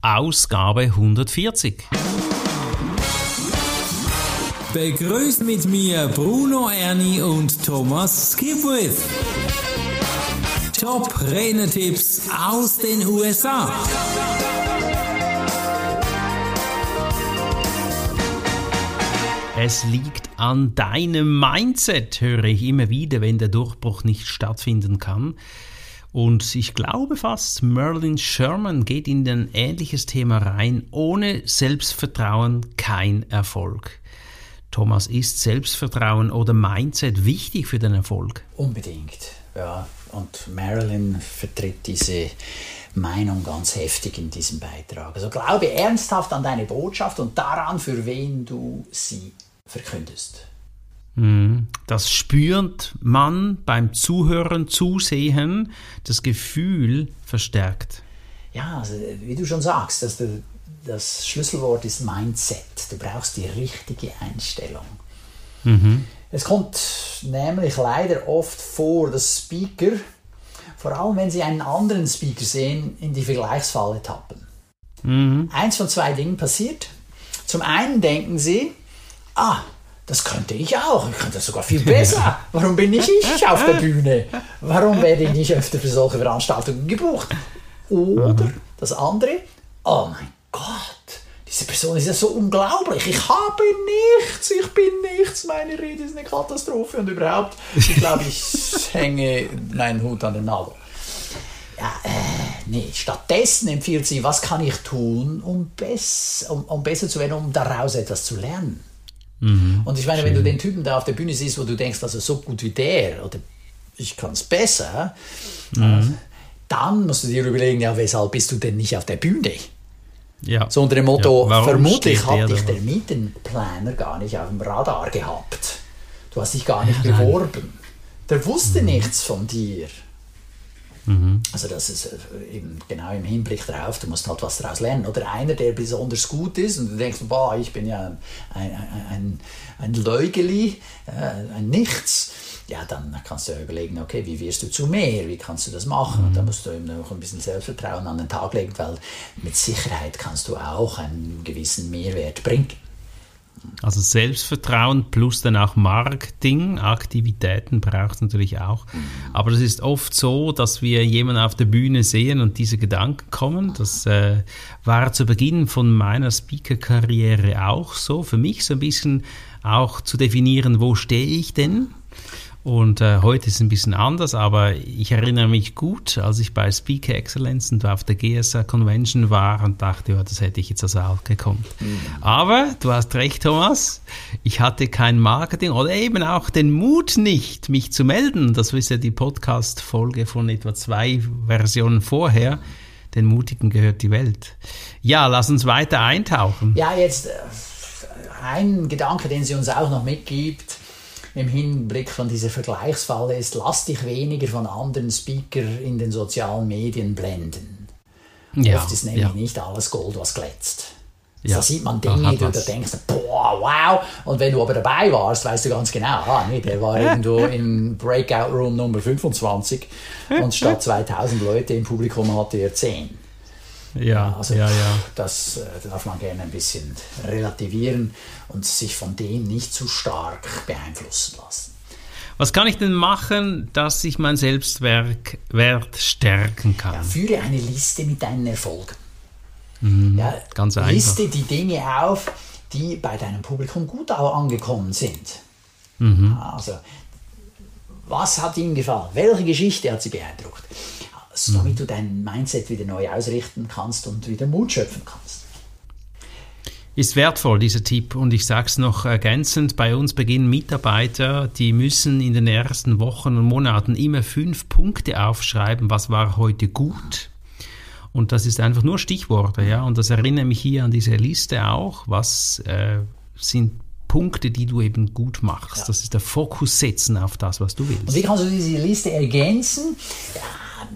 Ausgabe 140. Begrüßt mit mir Bruno Ernie und Thomas Skipwith. Top Renetipps aus den USA. Es liegt an deinem Mindset, höre ich immer wieder, wenn der Durchbruch nicht stattfinden kann. Und ich glaube fast, Merlin Sherman geht in ein ähnliches Thema rein. Ohne Selbstvertrauen kein Erfolg. Thomas, ist Selbstvertrauen oder Mindset wichtig für den Erfolg? Unbedingt, ja. Und Marilyn vertritt diese Meinung ganz heftig in diesem Beitrag. Also glaube ernsthaft an deine Botschaft und daran, für wen du sie verkündest. Mhm. Das spürt man beim Zuhören, Zusehen, das Gefühl verstärkt. Ja, also wie du schon sagst, dass du, das Schlüsselwort ist Mindset. Du brauchst die richtige Einstellung. Mhm. Es kommt nämlich leider oft vor, dass Speaker, vor allem wenn sie einen anderen Speaker sehen, in die Vergleichsfalle tappen. Mhm. Eins von zwei Dingen passiert. Zum einen denken sie, ah, das könnte ich auch. Ich könnte das sogar viel besser. Warum bin nicht ich auf der Bühne? Warum werde ich nicht öfter für solche Veranstaltungen gebucht? Oder das andere, oh mein Gott, diese Person ist ja so unglaublich. Ich habe nichts, ich bin nichts. Meine Rede ist eine Katastrophe und überhaupt, ich glaube, ich hänge meinen Hut an den Nagel. Ja, äh, nee, stattdessen empfiehlt sie, was kann ich tun, um, bess, um, um besser zu werden, um daraus etwas zu lernen. Mhm, und ich meine, schön. wenn du den Typen da auf der Bühne siehst, wo du denkst, also so gut wie der oder ich kann es besser, mhm. dann musst du dir überlegen, ja, weshalb bist du denn nicht auf der Bühne? Ja. So unter dem Motto, ja, vermutlich hat dich der Mietenplaner gar nicht auf dem Radar gehabt. Du hast dich gar nicht ja, beworben. Der wusste mhm. nichts von dir. Mhm. Also das ist äh, eben genau im Hinblick darauf, du musst halt was daraus lernen. Oder einer, der besonders gut ist und du denkst, boah, ich bin ja ein, ein, ein, Leugeli, äh, ein Nichts. Ja, dann kannst du ja überlegen, okay, wie wirst du zu mehr? Wie kannst du das machen? Und da mhm. musst du eben noch ein bisschen Selbstvertrauen an den Tag legen, weil mit Sicherheit kannst du auch einen gewissen Mehrwert bringen. Also Selbstvertrauen plus dann auch Marketing, Aktivitäten braucht es natürlich auch. Aber es ist oft so, dass wir jemanden auf der Bühne sehen und diese Gedanken kommen. Das äh, war zu Beginn von meiner Speaker-Karriere auch so. Für mich so ein bisschen auch zu definieren, wo stehe ich denn? Und äh, heute ist es ein bisschen anders, aber ich erinnere mich gut, als ich bei Speaker Excellence und auf der GSA Convention war und dachte, ja, das hätte ich jetzt also auch gekommen. Mhm. Aber du hast recht, Thomas, ich hatte kein Marketing oder eben auch den Mut nicht, mich zu melden. Das ist ja die Podcast-Folge von etwa zwei Versionen vorher. Den Mutigen gehört die Welt. Ja, lass uns weiter eintauchen. Ja, jetzt äh, ein Gedanke, den sie uns auch noch mitgibt im Hinblick von dieser Vergleichsfalle ist, lass dich weniger von anderen Speaker in den sozialen Medien blenden. Ja, Oft ist nämlich ja. nicht alles Gold, was glänzt. Ja, da sieht man Dinge, die du denkst, boah, wow. Und wenn du aber dabei warst, weißt du ganz genau, ah, nee, der war irgendwo im Breakout Room Nummer 25 und statt 2000 Leute im Publikum hatte er 10. Ja, also ja, ja. Das äh, darf man gerne ein bisschen relativieren und sich von dem nicht zu stark beeinflussen lassen. Was kann ich denn machen, dass ich mein Selbstwert stärken kann? Ja, führe eine Liste mit deinen Erfolgen. Mhm, ja, ganz einfach. Liste die Dinge auf, die bei deinem Publikum gut angekommen sind. Mhm. Also, was hat ihnen gefallen? Welche Geschichte hat sie beeindruckt? Damit mhm. du dein Mindset wieder neu ausrichten kannst und wieder Mut schöpfen kannst. Ist wertvoll, dieser Tipp. Und ich sage es noch ergänzend, bei uns beginnen Mitarbeiter, die müssen in den ersten Wochen und Monaten immer fünf Punkte aufschreiben, was war heute gut. Und das ist einfach nur Stichworte, ja. Und das erinnert mich hier an diese Liste auch. Was äh, sind Punkte, die du eben gut machst? Ja. Das ist der Fokus setzen auf das, was du willst. Und wie kannst du diese Liste ergänzen?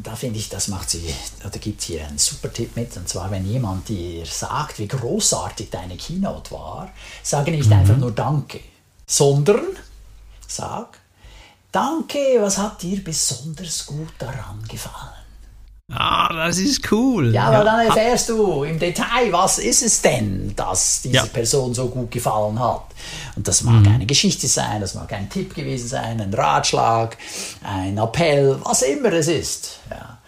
Da finde ich, das macht sie, oder gibt hier einen super Tipp mit. Und zwar, wenn jemand dir sagt, wie großartig deine Keynote war, sage nicht mhm. einfach nur Danke, sondern sag, Danke, was hat dir besonders gut daran gefallen? Ah, das ist cool. Ja, aber dann erfährst du im Detail, was ist es denn, dass diese Ja. Person so gut gefallen hat. Und das mag eine Geschichte sein, das mag ein Tipp gewesen sein, ein Ratschlag, ein Appell, was immer es ist. Ja.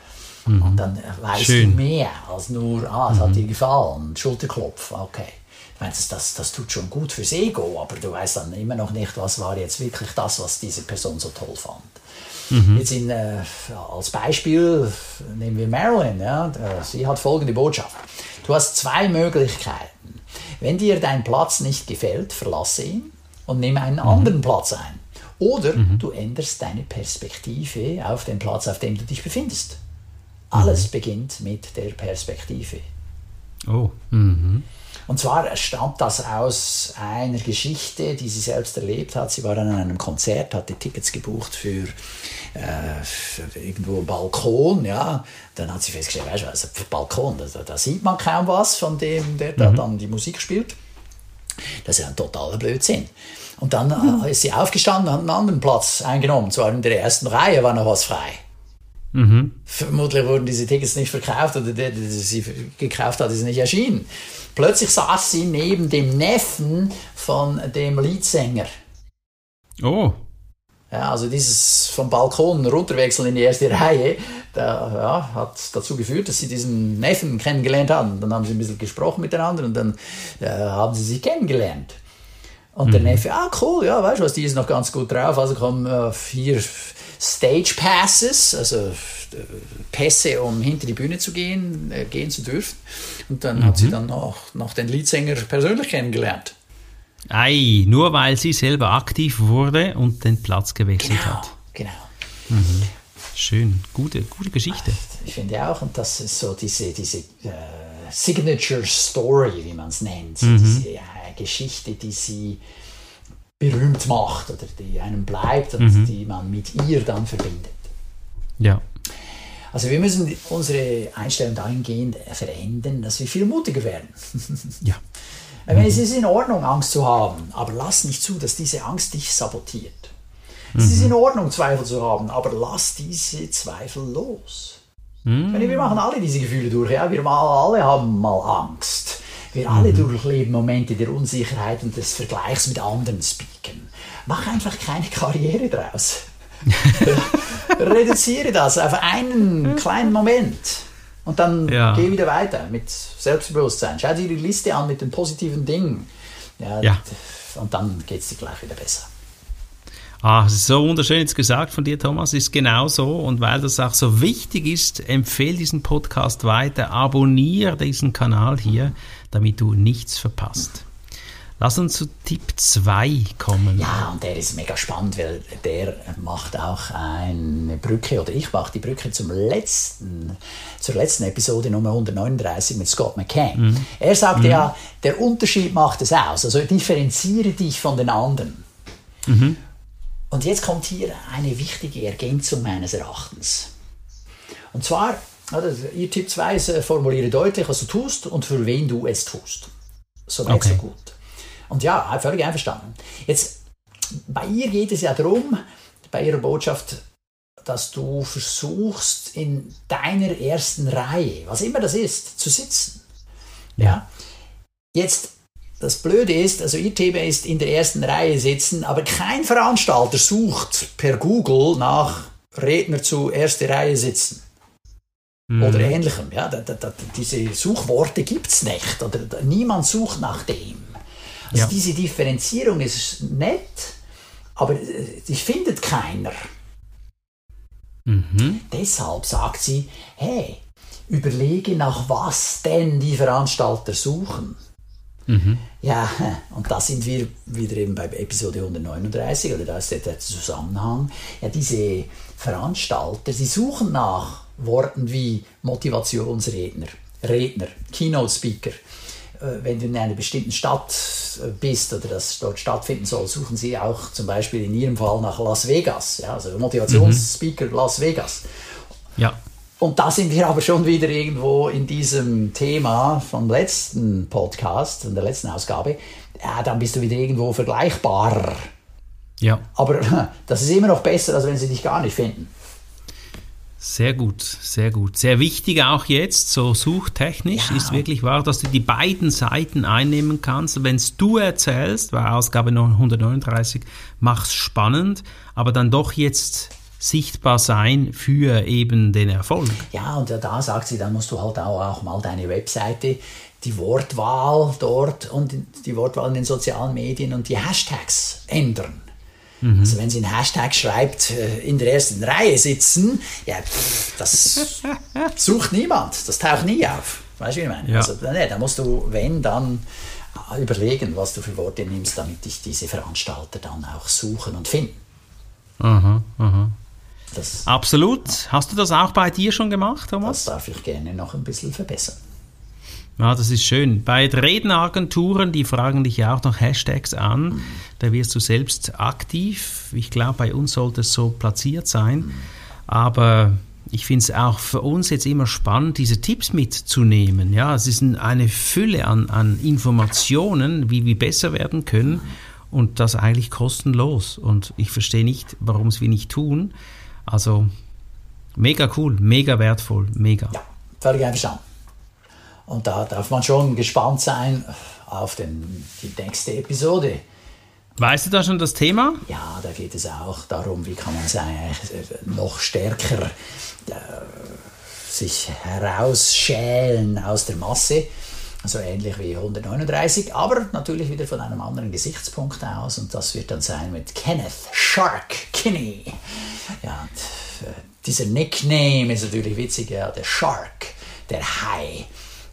Und dann weißt Schön. du mehr als nur, ah, es hat dir gefallen, Schulterklopf, okay. Ich meine, das, das, das tut schon gut fürs Ego, aber du weißt dann immer noch nicht, was war jetzt wirklich das, was diese Person so toll fand. Jetzt in, äh, als Beispiel nehmen wir Marilyn. Ja? Äh, Sie hat folgende Botschaft. Du hast zwei Möglichkeiten. Wenn dir dein Platz nicht gefällt, verlasse ihn und nimm einen anderen Platz ein. Oder du änderst deine Perspektive auf den Platz, auf dem du dich befindest. Alles beginnt mit der Perspektive. Oh, mhm. Und zwar stammt das aus einer Geschichte, die sie selbst erlebt hat. Sie war an einem Konzert, hatte Tickets gebucht für, äh, für irgendwo einen Balkon. Ja. Dann hat sie festgestellt, weißt du, also für Balkon, da, da sieht man kaum was von dem, der da dann die Musik spielt. Das ist ja ein totaler Blödsinn. Und dann äh, ist sie aufgestanden und hat einen anderen Platz eingenommen. Zwar in der ersten Reihe war noch was frei. Vermutlich wurden diese Tickets nicht verkauft oder der, der sie gekauft hat, ist nicht erschienen. Plötzlich saß sie neben dem Neffen von dem Leadsänger. Oh, Ja, also dieses vom Balkon runterwechseln in die erste Reihe, da, ja, hat dazu geführt, dass sie diesen Neffen kennengelernt haben. Dann haben sie ein bisschen gesprochen miteinander und dann äh, haben sie sich kennengelernt. Und der Neffe, ah cool, ja, weißt du was, die ist noch ganz gut drauf. Also kommen äh, vier Stage Passes, also äh, Pässe, um hinter die Bühne zu gehen, äh, gehen zu dürfen. Und dann hat sie dann noch, noch den Leadsänger persönlich kennengelernt. ei, nur weil sie selber aktiv wurde und den Platz gewechselt Genau, hat. genau. Schön, gute, gute Geschichte. Ich finde auch, und das ist so diese, diese äh, Signature Story, wie man es nennt, so diese äh, Geschichte, die sie berühmt macht oder die einem bleibt und die man mit ihr dann verbindet. Ja. Also wir müssen unsere Einstellung dahingehend verändern, dass wir viel mutiger werden. Ja. Meine, es ist in Ordnung, Angst zu haben, aber lass nicht zu, dass diese Angst dich sabotiert. Es ist in Ordnung, Zweifel zu haben, aber lass diese Zweifel los. Meine, wir machen alle diese Gefühle durch. Ja? Wir alle haben mal Angst. Wir alle durchleben Momente der Unsicherheit und des Vergleichs mit anderen speaken. Mach einfach keine Karriere draus. Reduziere das auf einen kleinen Moment. Und dann Ja. geh wieder weiter mit Selbstbewusstsein. Schau dir die Liste an mit den positiven Dingen. Ja, Ja. Und dann geht es dir gleich wieder besser. Ah, so wunderschön jetzt gesagt von dir, Thomas, ist genau so. Und weil das auch so wichtig ist, empfehle diesen Podcast weiter, abonniere diesen Kanal hier, damit du nichts verpasst. Lass uns zu Tipp 2 kommen. Ja, und der ist mega spannend, weil der macht auch eine Brücke, oder ich mache die Brücke zum letzten, zur letzten Episode Nummer 139 mit Scott McCain. Er sagte ja, der Unterschied macht es aus. Also differenziere dich von den anderen. Und jetzt kommt hier eine wichtige Ergänzung meines Erachtens. Und zwar, also ihr Tipp 2 ist, äh, formuliere deutlich, was du tust und für wen du es tust. Soweit Okay. so gut. Und ja, völlig einverstanden. Jetzt, bei ihr geht es ja darum, bei ihrer Botschaft, dass du versuchst, in deiner ersten Reihe, was immer das ist, zu sitzen. Ja. Jetzt, das Blöde ist, also ihr Thema ist in der ersten Reihe sitzen, aber kein Veranstalter sucht per Google nach Redner zu erste Reihe sitzen. Oder ähnlichem. Ja, da, da, diese Suchworte gibt es nicht. Oder da, niemand sucht nach dem. Also Ja. diese Differenzierung ist nett, aber äh, die findet keiner. Deshalb sagt sie, hey, überlege nach was denn die Veranstalter suchen. Ja, und da sind wir wieder eben bei Episode 139, oder da ist der, Zusammenhang. Ja, diese Veranstalter, sie suchen nach Worten wie Motivationsredner, Redner, Keynote-Speaker. Äh, Wenn du in einer bestimmten Stadt äh, bist oder das dort stattfinden soll, suchen sie auch zum Beispiel in ihrem Fall nach Las Vegas, ja, also Motivationsspeaker Las Vegas. Ja. Und da sind wir aber schon wieder irgendwo in diesem Thema vom letzten Podcast, von der letzten Ausgabe. Ja, dann bist du wieder irgendwo vergleichbarer. Ja. Aber das ist immer noch besser, als wenn sie dich gar nicht finden. Sehr gut, sehr gut. Sehr wichtig auch jetzt, so suchtechnisch, ja. ist wirklich wahr, dass du die beiden Seiten einnehmen kannst. Wenn es du erzählst, war Ausgabe 139, mach's spannend, aber dann doch jetzt sichtbar sein für eben den Erfolg. Ja, und da sagt sie, dann musst du halt auch, auch mal deine Webseite, die Wortwahl dort und die Wortwahl in den sozialen Medien und die Hashtags ändern. Mhm. Also wenn sie einen Hashtag schreibt, äh, in der ersten Reihe sitzen, ja, das sucht niemand, das taucht nie auf. Weißt du, wie ich meine? Ja. Also, nee, da musst du, wenn, dann überlegen, was du für Worte nimmst, damit dich diese Veranstalter dann auch suchen und finden. Aha, aha. Das, Absolut. Hast du das auch bei dir schon gemacht, Thomas? Das darf ich gerne noch ein bisschen verbessern. Ja, das ist schön. Bei Redenagenturen, die fragen dich ja auch noch Hashtags an. Mhm. Da wirst du selbst aktiv. Ich glaube, bei uns sollte es so platziert sein. Mhm. Aber ich finde es auch für uns jetzt immer spannend, diese Tipps mitzunehmen. Ja, es ist eine Fülle an, an Informationen, wie wir besser werden können. Mhm. Und das eigentlich kostenlos. Und ich verstehe nicht, warum es wir nicht tun. Also mega cool, mega wertvoll, mega. Ja, völlig einverstanden. Und da darf man schon gespannt sein auf den, die nächste Episode. Weißt du da schon das Thema? Ja, da geht es auch darum, wie kann man noch stärker äh, sich herausschälen aus der Masse. Also ähnlich wie 139, aber natürlich wieder von einem anderen Gesichtspunkt aus. Und das wird dann sein mit Kenneth Shark Kinney. Ja, und, äh, dieser Nickname ist natürlich witzig, ja, der Shark, der Hai.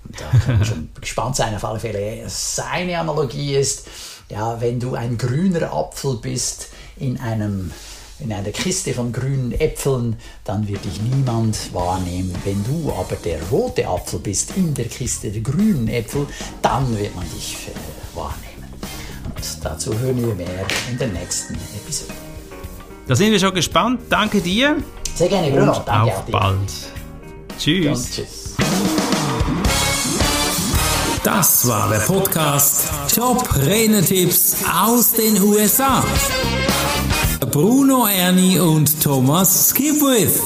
Da kann man schon gespannt sein, auf alle Fälle. Seine Analogie ist, ja, wenn du ein grüner Apfel bist in einem in einer Kiste von grünen Äpfeln, dann wird dich niemand wahrnehmen. Wenn du aber der rote Apfel bist in der Kiste der grünen Äpfel, dann wird man dich äh, wahrnehmen. Und dazu hören wir mehr in der nächsten Episode. Da sind wir schon gespannt. Danke dir. Sehr gerne, Bruno. Und Danke auf bald. Tschüss. Tschüss. Das war der Podcast Top Renetipps aus den USA. Bruno Ernie und Thomas Skipwith.